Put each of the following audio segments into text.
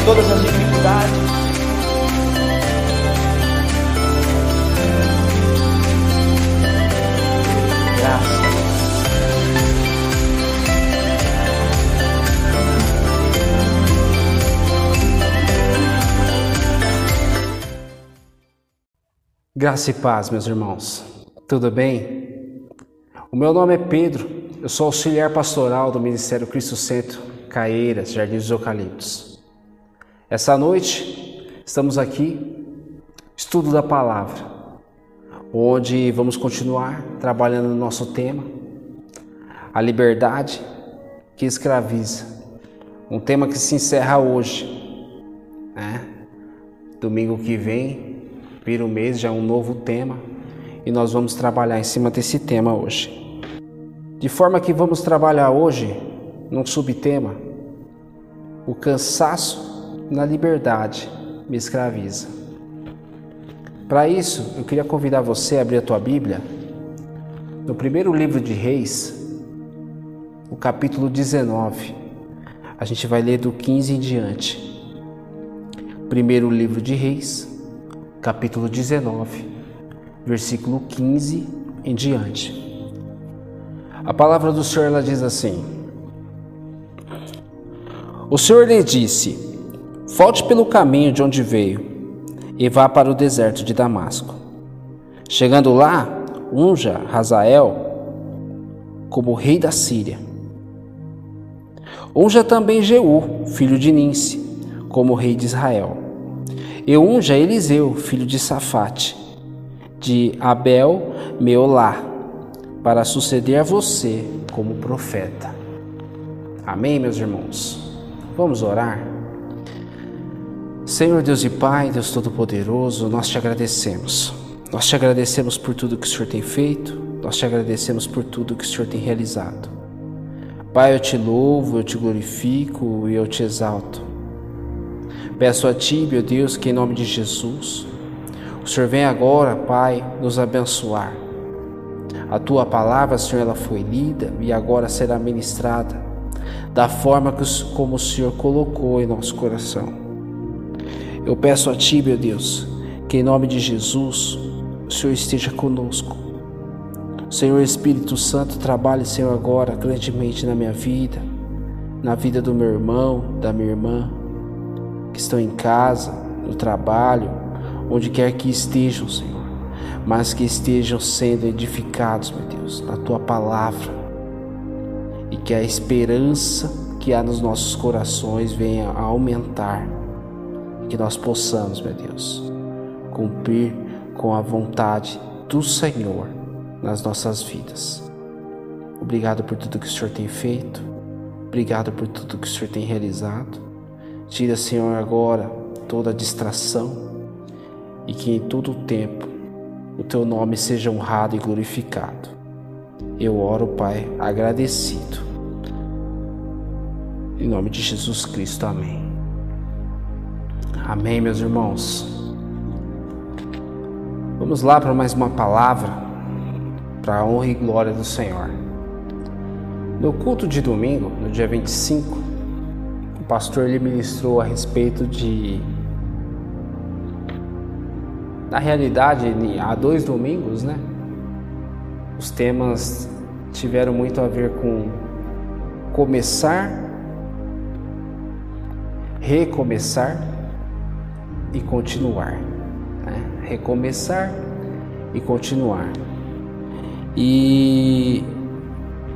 em todas as dificuldades. Graças. Graça e paz, meus irmãos. Tudo bem? O meu nome é Pedro, eu sou auxiliar pastoral do Ministério Cristo Centro, Caeiras, Jardim dos Eucaliptos. Essa noite estamos aqui, estudo da palavra, onde vamos continuar trabalhando no nosso tema, a liberdade que escraviza. Um tema que se encerra hoje, né? Domingo que vem, vira o mês, já é um novo tema, e nós vamos trabalhar em cima desse tema hoje. De forma que vamos trabalhar hoje num subtema: o cansaço na liberdade me escraviza. Para isso, eu queria convidar você a abrir a tua Bíblia no primeiro livro de Reis, o capítulo 19. A gente vai ler do 15 em diante. Primeiro livro de Reis, capítulo 19, versículo 15 em diante. A palavra do Senhor ela diz assim: O Senhor lhe disse: Volte pelo caminho de onde veio e vá para o deserto de Damasco. Chegando lá, unja Hazael como rei da Síria. Unja também Jeú, filho de Ninse, como rei de Israel. E unja Eliseu, filho de Safate, de Abel Meolá, para suceder a você como profeta. Amém, meus irmãos? Vamos orar? Senhor Deus e Pai, Deus Todo-Poderoso, nós te agradecemos. Nós te agradecemos por tudo que o Senhor tem feito, nós te agradecemos por tudo que o Senhor tem realizado. Pai, eu te louvo, eu te glorifico e eu te exalto. Peço a Ti, meu Deus, que em nome de Jesus, o Senhor venha agora, Pai, nos abençoar. A Tua palavra, Senhor, ela foi lida e agora será ministrada da forma que, como o Senhor colocou em nosso coração. Eu peço a Ti, meu Deus, que em nome de Jesus, o Senhor esteja conosco. Senhor Espírito Santo, trabalhe, Senhor, agora grandemente na minha vida, na vida do meu irmão, da minha irmã, que estão em casa, no trabalho, onde quer que estejam, Senhor, mas que estejam sendo edificados, meu Deus, na tua palavra, e que a esperança que há nos nossos corações venha a aumentar, que nós possamos, meu Deus, cumprir com a vontade do Senhor nas nossas vidas. Obrigado por tudo que o Senhor tem feito, obrigado por tudo que o Senhor tem realizado. Tira, Senhor, agora toda distração e que em todo o tempo o teu nome seja honrado e glorificado. Eu oro, Pai, agradecido. Em nome de Jesus Cristo, amém. Amém, meus irmãos. Vamos lá para mais uma palavra para a honra e glória do Senhor. No culto de domingo, no dia 25, o pastor ele ministrou a respeito de na realidade, há dois domingos, né? Os temas tiveram muito a ver com começar, recomeçar e continuar. Né? Recomeçar e continuar. E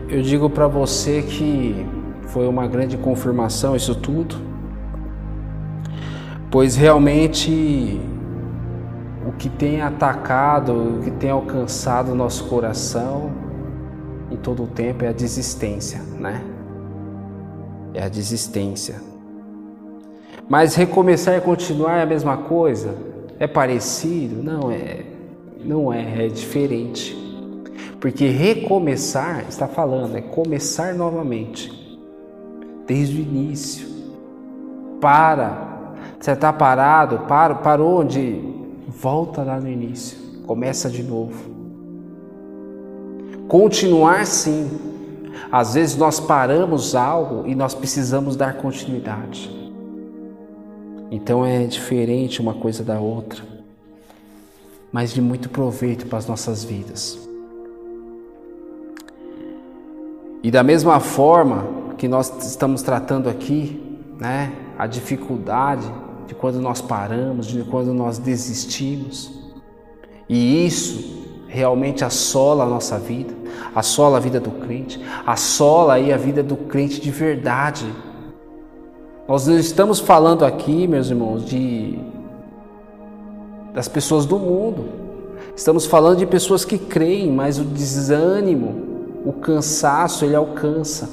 eu digo para você que foi uma grande confirmação isso tudo, pois realmente o que tem atacado, o que tem alcançado o nosso coração em todo o tempo é a desistência, né? É a desistência. Mas recomeçar e continuar é a mesma coisa? É parecido? Não é. Não é, é diferente. Porque recomeçar, está falando, é começar novamente. Desde o início. Para. Você está parado, para, parou onde? Volta lá no início. Começa de novo. Continuar sim. Às vezes nós paramos algo e nós precisamos dar continuidade. Então é diferente uma coisa da outra, mas de muito proveito para as nossas vidas. E da mesma forma que nós estamos tratando aqui, né, a dificuldade de quando nós paramos, de quando nós desistimos, e isso realmente assola a nossa vida, assola a vida do crente, assola aí a vida do crente de verdade. Nós não estamos falando aqui, meus irmãos, de das pessoas do mundo. Estamos falando de pessoas que creem, mas o desânimo, o cansaço ele alcança.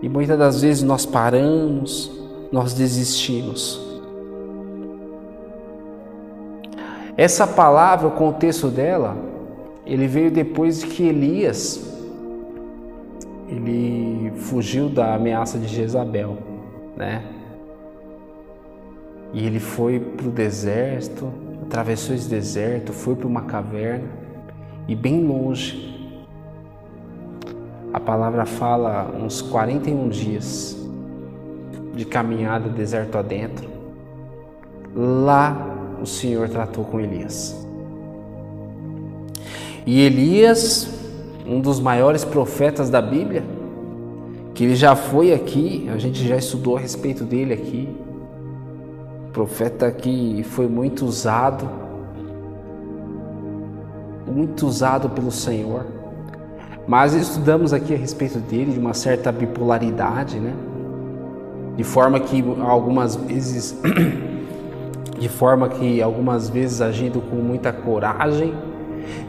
E muitas das vezes nós paramos, nós desistimos. Essa palavra, o contexto dela, ele veio depois de que Elias ele fugiu da ameaça de Jezabel, né? E ele foi para o deserto, atravessou esse deserto, foi para uma caverna e bem longe a palavra fala uns 41 dias de caminhada deserto adentro. Lá o Senhor tratou com Elias. E Elias, um dos maiores profetas da Bíblia, que ele já foi aqui, a gente já estudou a respeito dele aqui. Profeta que foi muito usado, muito usado pelo Senhor mas estudamos aqui a respeito dele, de uma certa bipolaridade, né? De forma que algumas vezes de forma que algumas vezes agindo com muita coragem,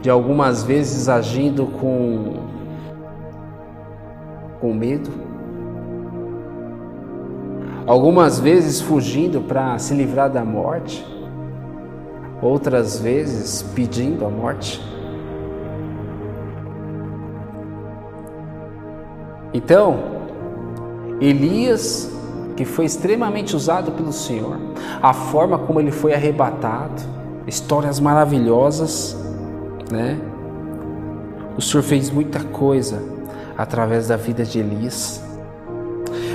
de algumas vezes agindo com com medo, algumas vezes fugindo para se livrar da morte, outras vezes pedindo a morte. Então, Elias, que foi extremamente usado pelo Senhor, a forma como ele foi arrebatado, histórias maravilhosas, né? O Senhor fez muita coisa através da vida de Elias.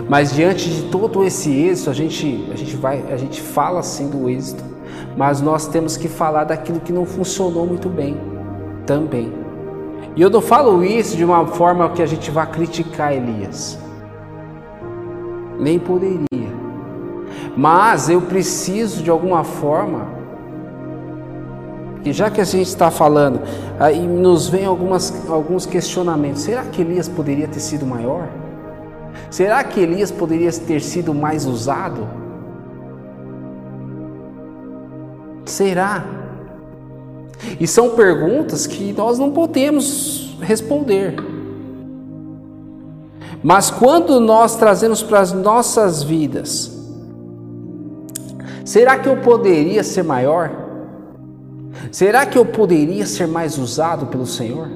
Mas diante de todo esse êxito, a gente, a gente vai, a gente fala assim do êxito, mas nós temos que falar daquilo que não funcionou muito bem também. E eu não falo isso de uma forma que a gente vá criticar Elias. Nem poderia. Mas eu preciso de alguma forma. E já que a gente está falando, aí nos vem algumas, alguns questionamentos. Será que Elias poderia ter sido maior? Será que Elias poderia ter sido mais usado? Será? E são perguntas que nós não podemos responder. Mas quando nós trazemos para as nossas vidas, será que eu poderia ser maior? Será que eu poderia ser mais usado pelo Senhor?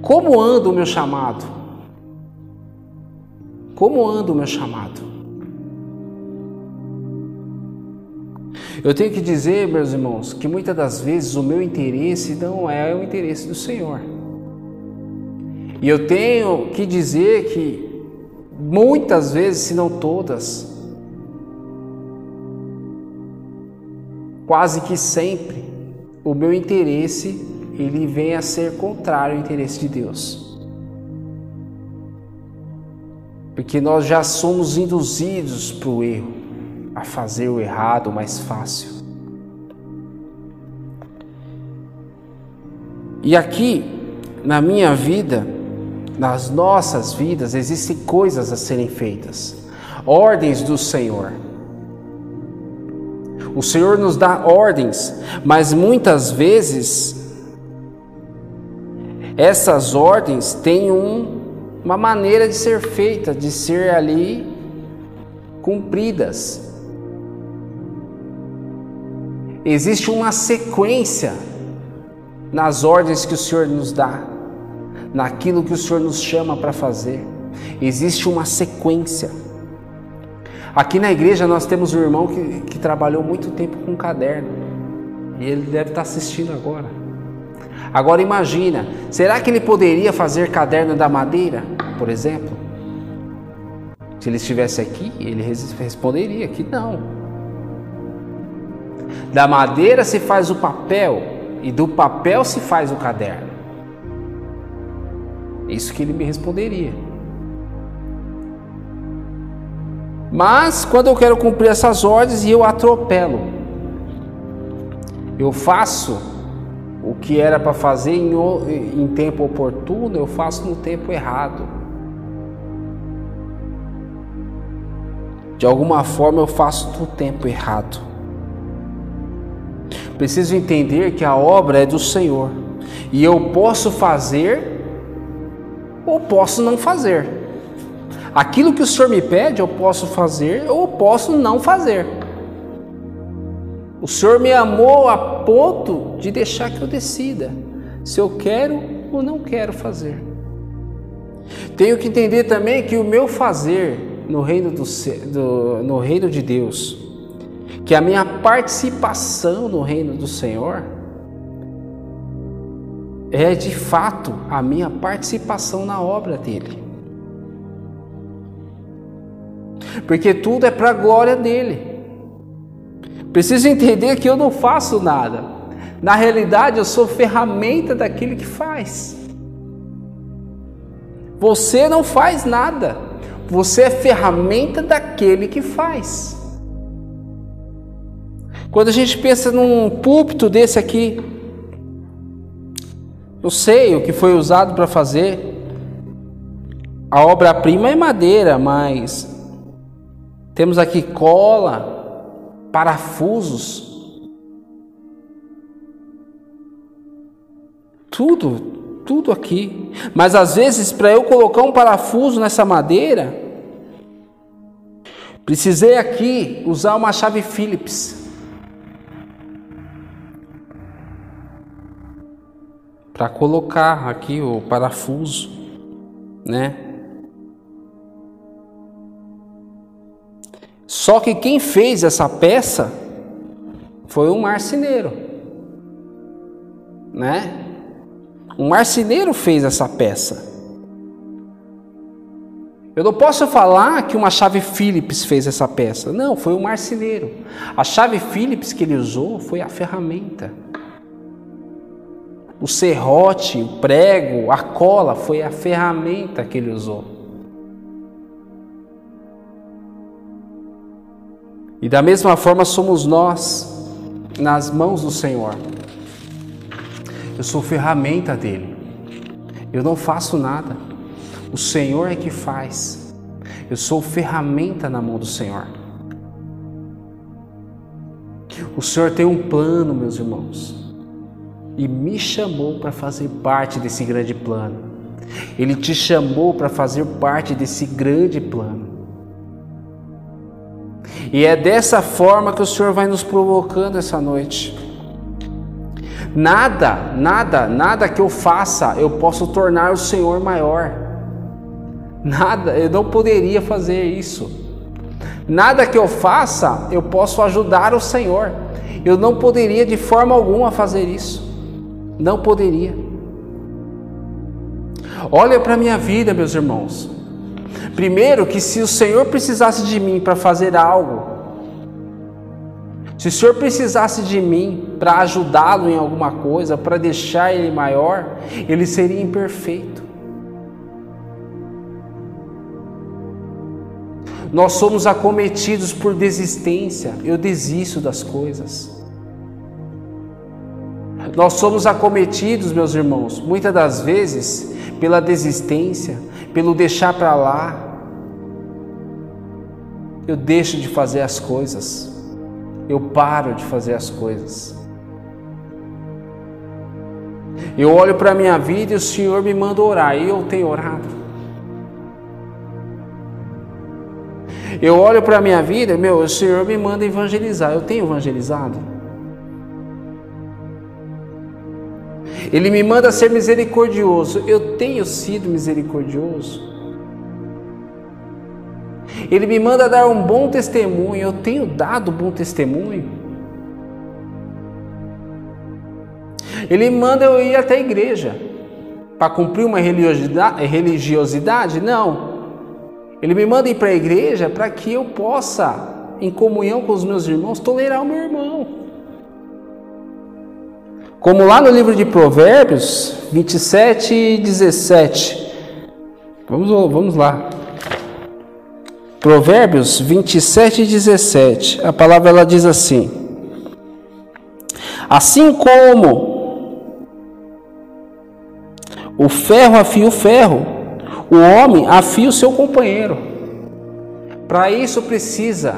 Como anda o meu chamado? Como anda o meu chamado? Eu tenho que dizer, meus irmãos, que muitas das vezes o meu interesse não é o interesse do Senhor. E eu tenho que dizer que muitas vezes, se não todas, quase que sempre, o meu interesse ele vem a ser contrário ao interesse de Deus. Porque nós já somos induzidos para o erro a fazer o errado mais fácil. E aqui, na minha vida, nas nossas vidas, existem coisas a serem feitas, ordens do Senhor. O Senhor nos dá ordens, mas muitas vezes essas ordens têm um, uma maneira de ser feita, de ser ali cumpridas. Existe uma sequência nas ordens que o Senhor nos dá, naquilo que o Senhor nos chama para fazer. Existe uma sequência. Aqui na igreja nós temos um irmão que, que trabalhou muito tempo com caderno e ele deve estar assistindo agora. Agora imagina, será que ele poderia fazer caderno da madeira, por exemplo? Se ele estivesse aqui, ele responderia que não. Da madeira se faz o papel e do papel se faz o caderno. Isso que ele me responderia. Mas quando eu quero cumprir essas ordens e eu atropelo, eu faço o que era para fazer em, em tempo oportuno, eu faço no tempo errado. De alguma forma eu faço no tempo errado. Preciso entender que a obra é do Senhor e eu posso fazer ou posso não fazer. Aquilo que o Senhor me pede, eu posso fazer ou posso não fazer. O Senhor me amou a ponto de deixar que eu decida se eu quero ou não quero fazer. Tenho que entender também que o meu fazer no reino, do, do, no reino de Deus, que a minha participação no reino do Senhor, é de fato a minha participação na obra dele. Porque tudo é para a glória dele. Preciso entender que eu não faço nada. Na realidade, eu sou ferramenta daquele que faz. Você não faz nada. Você é ferramenta daquele que faz. Quando a gente pensa num púlpito desse aqui, eu sei o que foi usado para fazer. A obra-prima é madeira, mas temos aqui cola, parafusos, tudo, tudo aqui. Mas às vezes, para eu colocar um parafuso nessa madeira, precisei aqui usar uma chave Phillips. Para colocar aqui o parafuso, né? Só que quem fez essa peça foi um marceneiro, né? Um marceneiro fez essa peça. Eu não posso falar que uma chave Phillips fez essa peça. Não, foi um marceneiro. A chave Phillips que ele usou foi a ferramenta. O serrote, o prego, a cola foi a ferramenta que ele usou. E da mesma forma somos nós nas mãos do Senhor. Eu sou ferramenta dele. Eu não faço nada. O Senhor é que faz. Eu sou ferramenta na mão do Senhor. O Senhor tem um plano, meus irmãos, e me chamou para fazer parte desse grande plano. Ele te chamou para fazer parte desse grande plano. E é dessa forma que o Senhor vai nos provocando essa noite. Nada, nada, nada que eu faça eu posso tornar o Senhor maior. Nada, eu não poderia fazer isso. Nada que eu faça eu posso ajudar o Senhor. Eu não poderia de forma alguma fazer isso. Não poderia. Olha para a minha vida, meus irmãos. Primeiro, que se o Senhor precisasse de mim para fazer algo, se o Senhor precisasse de mim para ajudá-lo em alguma coisa, para deixar ele maior, ele seria imperfeito. Nós somos acometidos por desistência, eu desisto das coisas. Nós somos acometidos, meus irmãos, muitas das vezes pela desistência, pelo deixar para lá. Eu deixo de fazer as coisas, eu paro de fazer as coisas. Eu olho para a minha vida e o Senhor me manda orar, e eu tenho orado. Eu olho para a minha vida, meu, o Senhor me manda evangelizar, eu tenho evangelizado. Ele me manda ser misericordioso. Eu tenho sido misericordioso. Ele me manda dar um bom testemunho. Eu tenho dado bom testemunho. Ele manda eu ir até a igreja para cumprir uma religiosidade? Não. Ele me manda ir para a igreja para que eu possa, em comunhão com os meus irmãos, tolerar o meu irmão. Como lá no livro de Provérbios 27 e 17. Vamos, vamos lá. Provérbios 27 e 17. A palavra ela diz assim: Assim como o ferro afia o ferro, o homem afia o seu companheiro. Para isso precisa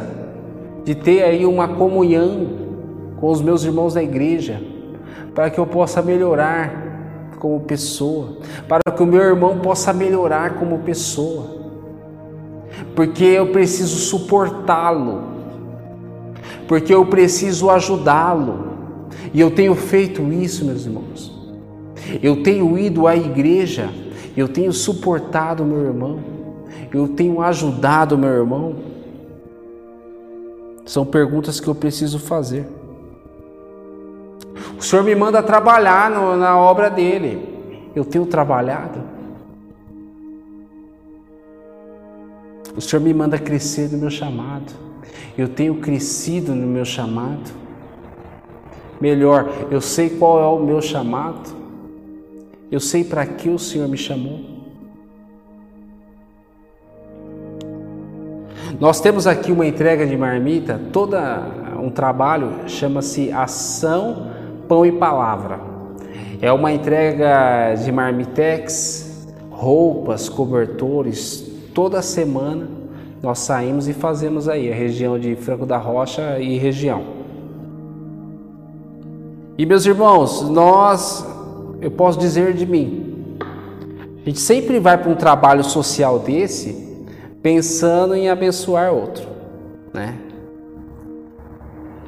de ter aí uma comunhão com os meus irmãos da igreja, para que eu possa melhorar como pessoa, para que o meu irmão possa melhorar como pessoa porque eu preciso suportá-lo, porque eu preciso ajudá-lo. E eu tenho feito isso, meus irmãos. Eu tenho ido à igreja, eu tenho suportado meu irmão, eu tenho ajudado meu irmão. São perguntas que eu preciso fazer. O Senhor me manda trabalhar no, na obra dele. Eu tenho trabalhado. O Senhor me manda crescer no meu chamado. Eu tenho crescido no meu chamado. Melhor, eu sei qual é o meu chamado. Eu sei para que o Senhor me chamou. Nós temos aqui uma entrega de marmita, toda um trabalho chama-se Ação Pão e Palavra. É uma entrega de marmitex, roupas, cobertores, toda semana nós saímos e fazemos aí a região de Franco da Rocha e região. E meus irmãos, nós, eu posso dizer de mim, a gente sempre vai para um trabalho social desse pensando em abençoar outro, né?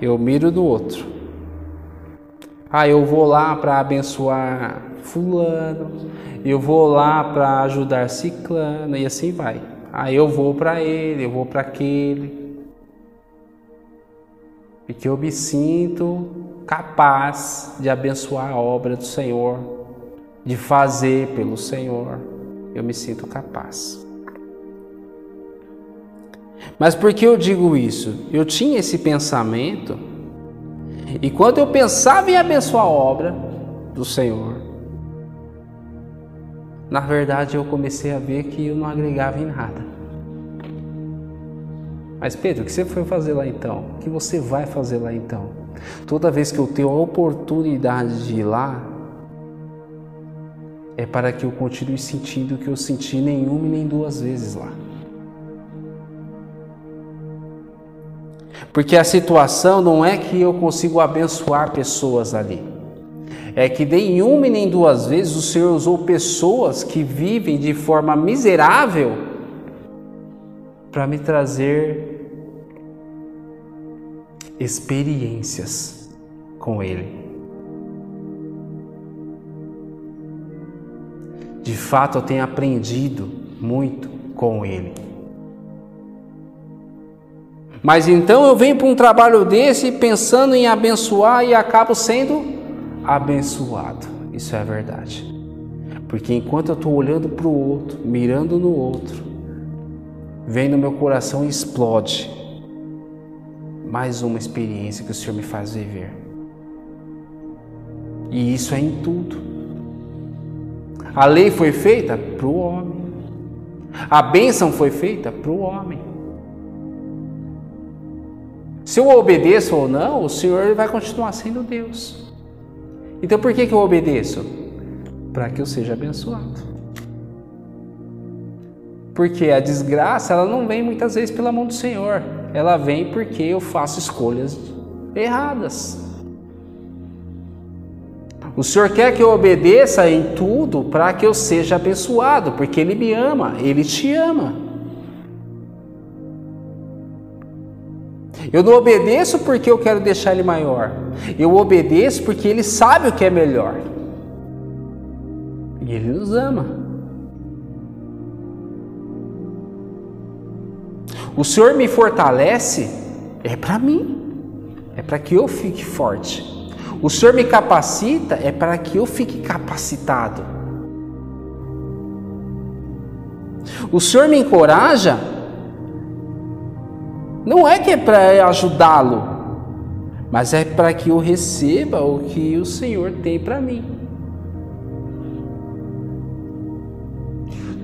Eu miro no outro. Ah, eu vou lá para abençoar fulano, eu vou lá para ajudar ciclano e assim vai. Aí eu vou para ele, eu vou para aquele. Porque eu me sinto capaz de abençoar a obra do Senhor, de fazer pelo Senhor. Eu me sinto capaz. Mas por que eu digo isso? Eu tinha esse pensamento, e quando eu pensava em abençoar a obra do Senhor, na verdade eu comecei a ver que eu não agregava em nada. Mas Pedro, o que você foi fazer lá então? O que você vai fazer lá então? Toda vez que eu tenho a oportunidade de ir lá, é para que eu continue sentindo o que eu senti nenhuma e nem duas vezes lá. Porque a situação não é que eu consigo abençoar pessoas ali é que nem uma e nem duas vezes o Senhor usou pessoas que vivem de forma miserável para me trazer experiências com Ele. De fato, eu tenho aprendido muito com Ele. Mas então eu venho para um trabalho desse pensando em abençoar e acabo sendo abençoado. Isso é verdade. Porque enquanto eu estou olhando para o outro, mirando no outro, vem no meu coração e explode mais uma experiência que o Senhor me faz viver. E isso é em tudo. A lei foi feita para o homem. A bênção foi feita para o homem. Se eu obedeço ou não, o Senhor vai continuar sendo Deus. Então por que, que eu obedeço? Para que eu seja abençoado. Porque a desgraça ela não vem muitas vezes pela mão do Senhor, ela vem porque eu faço escolhas erradas. O Senhor quer que eu obedeça em tudo para que eu seja abençoado, porque Ele me ama, Ele te ama. Eu não obedeço porque eu quero deixar ele maior. Eu obedeço porque ele sabe o que é melhor. E ele nos ama. O Senhor me fortalece é para mim. É para que eu fique forte. O Senhor me capacita é para que eu fique capacitado. O Senhor me encoraja, não é que é para ajudá-lo, mas é para que eu receba o que o Senhor tem para mim.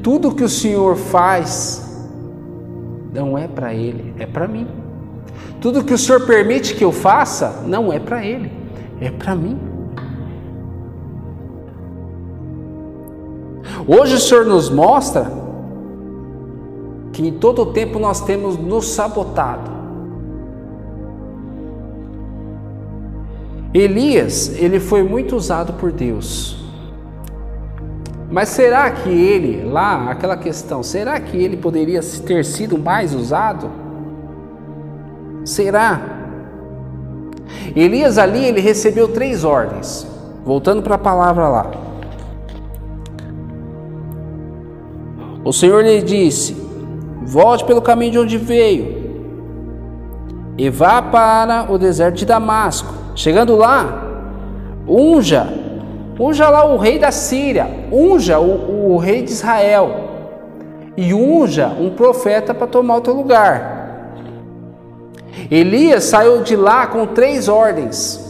Tudo que o Senhor faz não é para Ele, é para mim. Tudo que o Senhor permite que eu faça não é para Ele, é para mim. Hoje o Senhor nos mostra que em todo o tempo nós temos nos sabotado. Elias, ele foi muito usado por Deus. Mas será que ele, lá, aquela questão, será que ele poderia ter sido mais usado? Será? Elias ali, ele recebeu três ordens. Voltando para a palavra lá. O Senhor lhe disse: Volte pelo caminho de onde veio e vá para o deserto de Damasco. Chegando lá, unja, unja lá o rei da Síria, unja o, o rei de Israel e unja um profeta para tomar o teu lugar. Elias saiu de lá com três ordens.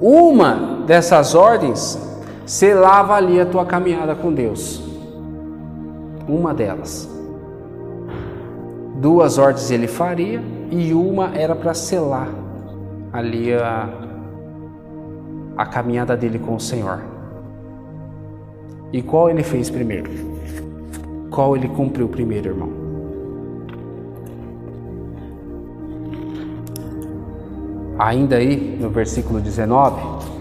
Uma dessas ordens selava ali a tua caminhada com Deus uma delas. Duas ordens ele faria e uma era para selar ali a, a caminhada dele com o Senhor. E qual ele fez primeiro? Qual ele cumpriu primeiro, irmão? Ainda aí no versículo 19,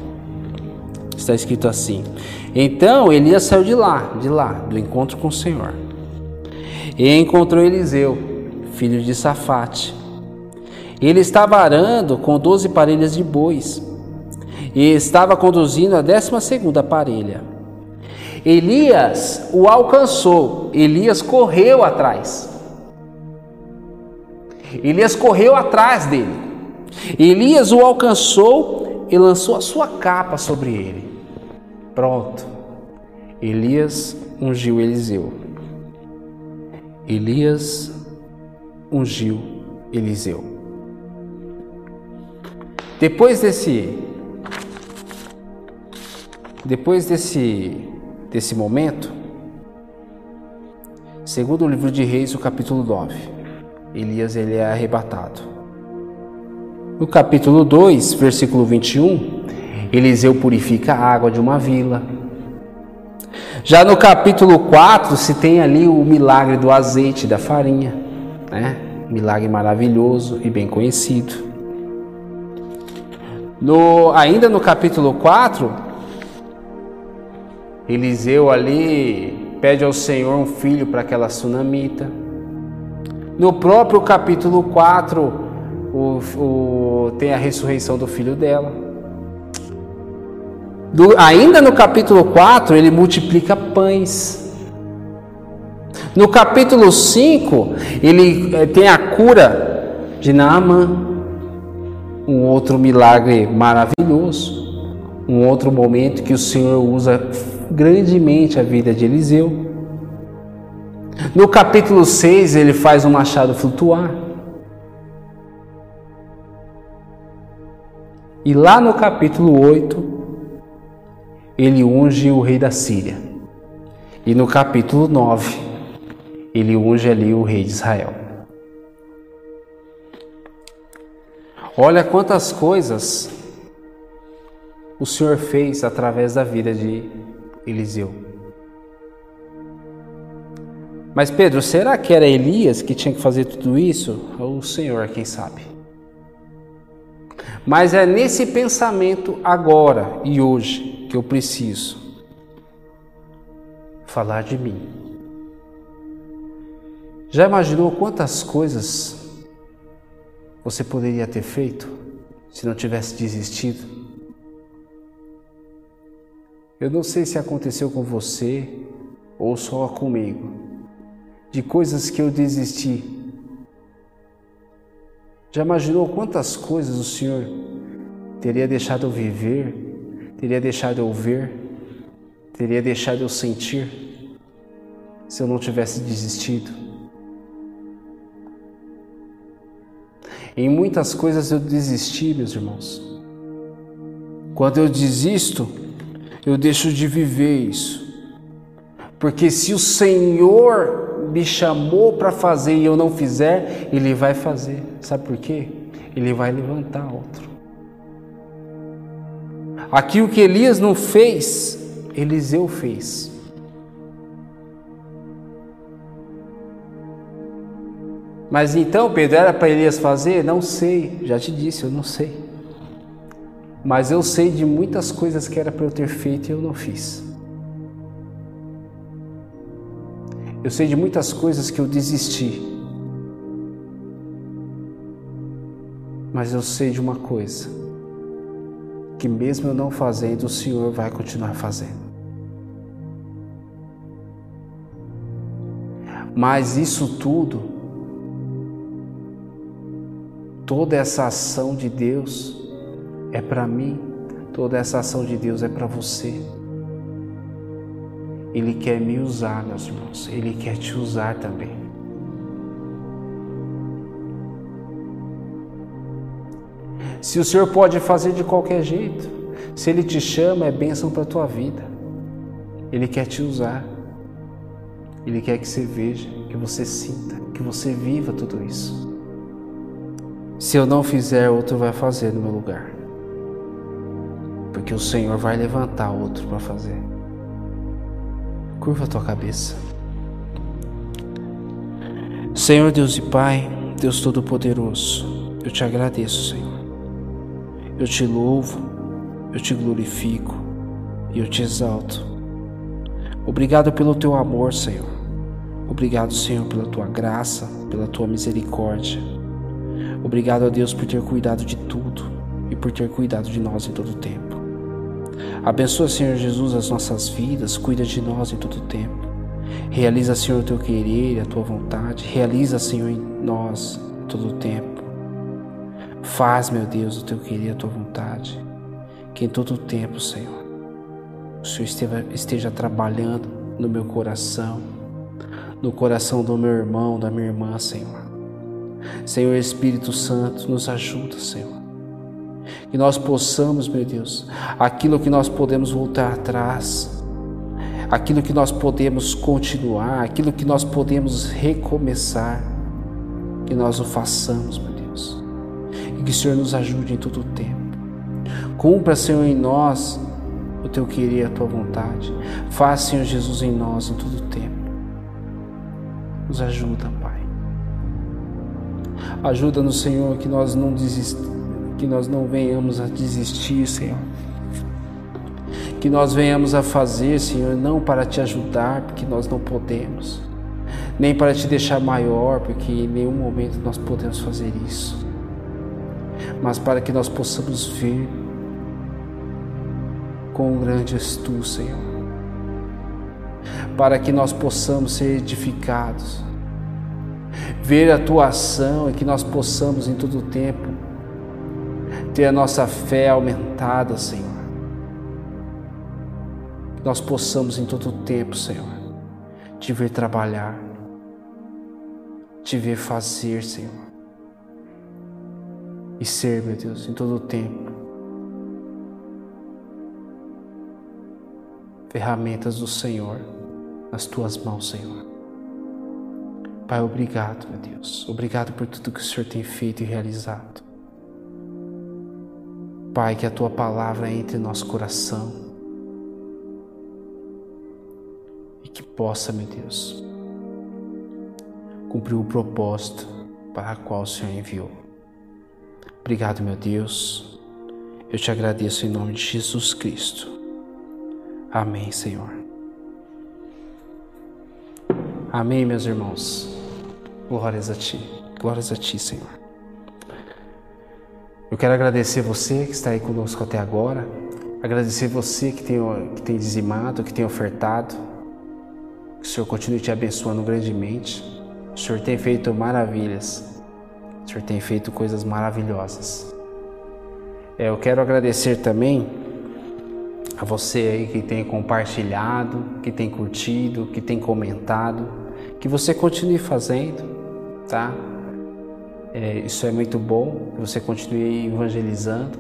está escrito assim: então Elias saiu de lá, de lá, do encontro com o Senhor. E encontrou Eliseu, filho de Safate. Ele estava arando com doze parelhas de bois e estava conduzindo a décima segunda parelha. Elias o alcançou, Elias correu atrás. Elias correu atrás dele. Elias o alcançou e lançou a sua capa sobre ele. Pronto. Elias ungiu Eliseu. Elias ungiu Eliseu. Depois desse depois desse desse momento, segundo o livro de Reis, o capítulo 9, Elias ele é arrebatado. No capítulo 2, versículo 21, Eliseu purifica a água de uma vila. Já no capítulo 4 se tem ali o milagre do azeite da farinha, né? Milagre maravilhoso e bem conhecido. No, ainda no capítulo 4, Eliseu ali pede ao Senhor um filho para aquela sunamita. No próprio capítulo 4, o, o, tem a ressurreição do filho dela. Do, ainda no capítulo 4, ele multiplica pães. No capítulo 5, ele eh, tem a cura de Naaman, um outro milagre maravilhoso, um outro momento que o Senhor usa grandemente a vida de Eliseu. No capítulo 6, ele faz um machado flutuar. E lá no capítulo 8, ele unge o rei da Síria. E no capítulo 9, ele unge ali o rei de Israel. Olha quantas coisas o Senhor fez através da vida de Eliseu. Mas Pedro, será que era Elias que tinha que fazer tudo isso? Ou o Senhor, quem sabe? Mas é nesse pensamento agora e hoje que eu preciso falar de mim. Já imaginou quantas coisas você poderia ter feito se não tivesse desistido? Eu não sei se aconteceu com você ou só comigo, de coisas que eu desisti. Já imaginou quantas coisas o Senhor teria deixado viver teria deixado eu ver, teria deixado eu sentir. se eu não tivesse desistido. Em muitas coisas eu desisti, meus irmãos. Quando eu desisto, eu deixo de viver isso. Porque se o Senhor me chamou para fazer e eu não fizer, Ele vai fazer. Sabe por quê? Ele vai levantar outro. Aquilo que Elias não fez, Eliseu fez. Mas então, Pedro, era para Elias fazer? Não sei, já te disse, eu não sei. Mas eu sei de muitas coisas que era para eu ter feito e eu não fiz. Eu sei de muitas coisas que eu desisti. Mas eu sei de uma coisa: que mesmo eu não fazendo, o Senhor vai continuar fazendo. Mas isso tudo, toda essa ação de Deus é para mim, toda essa ação de Deus é para você. Ele quer me usar, meus irmãos, Ele quer te usar também. Se o Senhor pode fazer de qualquer jeito, se Ele te chama, é bênção para a tua vida. Ele quer te usar. Ele quer que você veja, que você sinta, que você viva tudo isso. Se eu não fizer, outro vai fazer no meu lugar. Porque o Senhor vai levantar outro para fazer. Curva a tua cabeça. Senhor Deus e Pai, Deus Todo-Poderoso, eu te agradeço, Senhor. Eu te louvo, eu te glorifico e eu te exalto. Obrigado pelo teu amor, Senhor. Obrigado, Senhor, pela tua graça, pela tua misericórdia. Obrigado a Deus por ter cuidado de tudo e por ter cuidado de nós em todo o tempo. Abençoa, Senhor Jesus, as nossas vidas, cuida de nós em todo o tempo. Realiza, Senhor, o teu querer, a tua vontade. Realiza, Senhor, em nós em todo o tempo. Faz, meu Deus, o teu querer, a tua vontade. Que em todo o tempo, Senhor, o Senhor esteja, esteja trabalhando no meu coração, no coração do meu irmão, da minha irmã, Senhor. Senhor Espírito Santo, nos ajuda, Senhor. Que nós possamos, meu Deus, aquilo que nós podemos voltar atrás, aquilo que nós podemos continuar, aquilo que nós podemos recomeçar, que nós o façamos, meu que o Senhor nos ajude em todo o tempo. Cumpra, Senhor, em nós o teu querer, a tua vontade. Faça, Senhor Jesus, em nós em todo o tempo. Nos ajuda, Pai. Ajuda-nos, Senhor, que nós não desistamos, que nós não venhamos a desistir, Senhor. Que nós venhamos a fazer, Senhor, não para te ajudar, porque nós não podemos, nem para te deixar maior, porque em nenhum momento nós podemos fazer isso, mas para que nós possamos ver quão grande és tu, Senhor, para que nós possamos ser edificados, ver a tua ação e que nós possamos em todo o tempo ter a nossa fé aumentada, Senhor. Que nós possamos em todo o tempo, Senhor, te ver trabalhar, te ver fazer, Senhor. E ser, meu Deus, em todo o tempo. Ferramentas do Senhor nas tuas mãos, Senhor. Pai, obrigado, meu Deus. Obrigado por tudo que o Senhor tem feito e realizado. Pai, que a tua palavra entre em nosso coração e que possa, meu Deus, cumprir o propósito para o qual o Senhor enviou. Obrigado, meu Deus. Eu te agradeço em nome de Jesus Cristo. Amém, Senhor. Amém, meus irmãos. Glórias a Ti. Glórias a Ti, Senhor. Eu quero agradecer você que está aí conosco até agora. Agradecer você que tem, que tem dizimado, que tem ofertado. Que o Senhor continue te abençoando grandemente. O Senhor tem feito maravilhas. O Senhor tem feito coisas maravilhosas. É, eu quero agradecer também a você aí que tem compartilhado, que tem curtido, que tem comentado, que você continue fazendo, tá? É, isso é muito bom, que você continue evangelizando,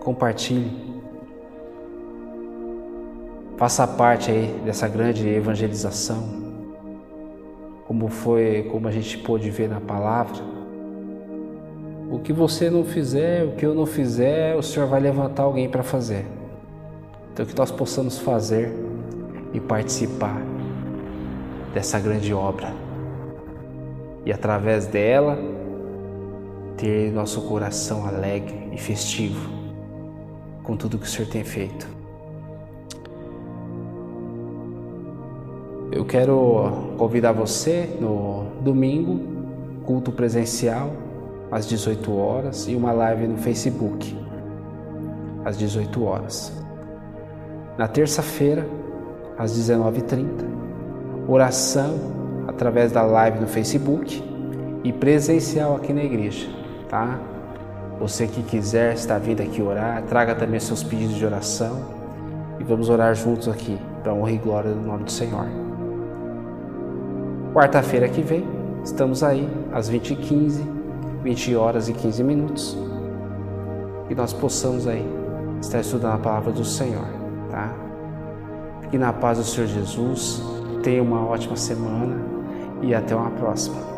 compartilhe. Faça parte aí dessa grande evangelização, como foi, como a gente pôde ver na palavra. O que você não fizer, o que eu não fizer, o Senhor vai levantar alguém para fazer. Então, que nós possamos fazer e participar dessa grande obra. E através dela, ter nosso coração alegre e festivo com tudo que o Senhor tem feito. Eu quero convidar você no domingo, culto presencial, às 18 horas, e uma live no Facebook, às 18 horas. Na terça-feira, às 19h30, oração através da live no Facebook e presencial aqui na igreja, tá? Você que quiser estar vindo aqui orar, traga também seus pedidos de oração e vamos orar juntos aqui para honra e glória do nome do Senhor. Quarta-feira que vem, estamos aí às 20h15, 20 horas e 15 minutos, e nós possamos aí estar estudando a palavra do Senhor tá? Fique na paz do Senhor Jesus. Tenha uma ótima semana e até uma próxima.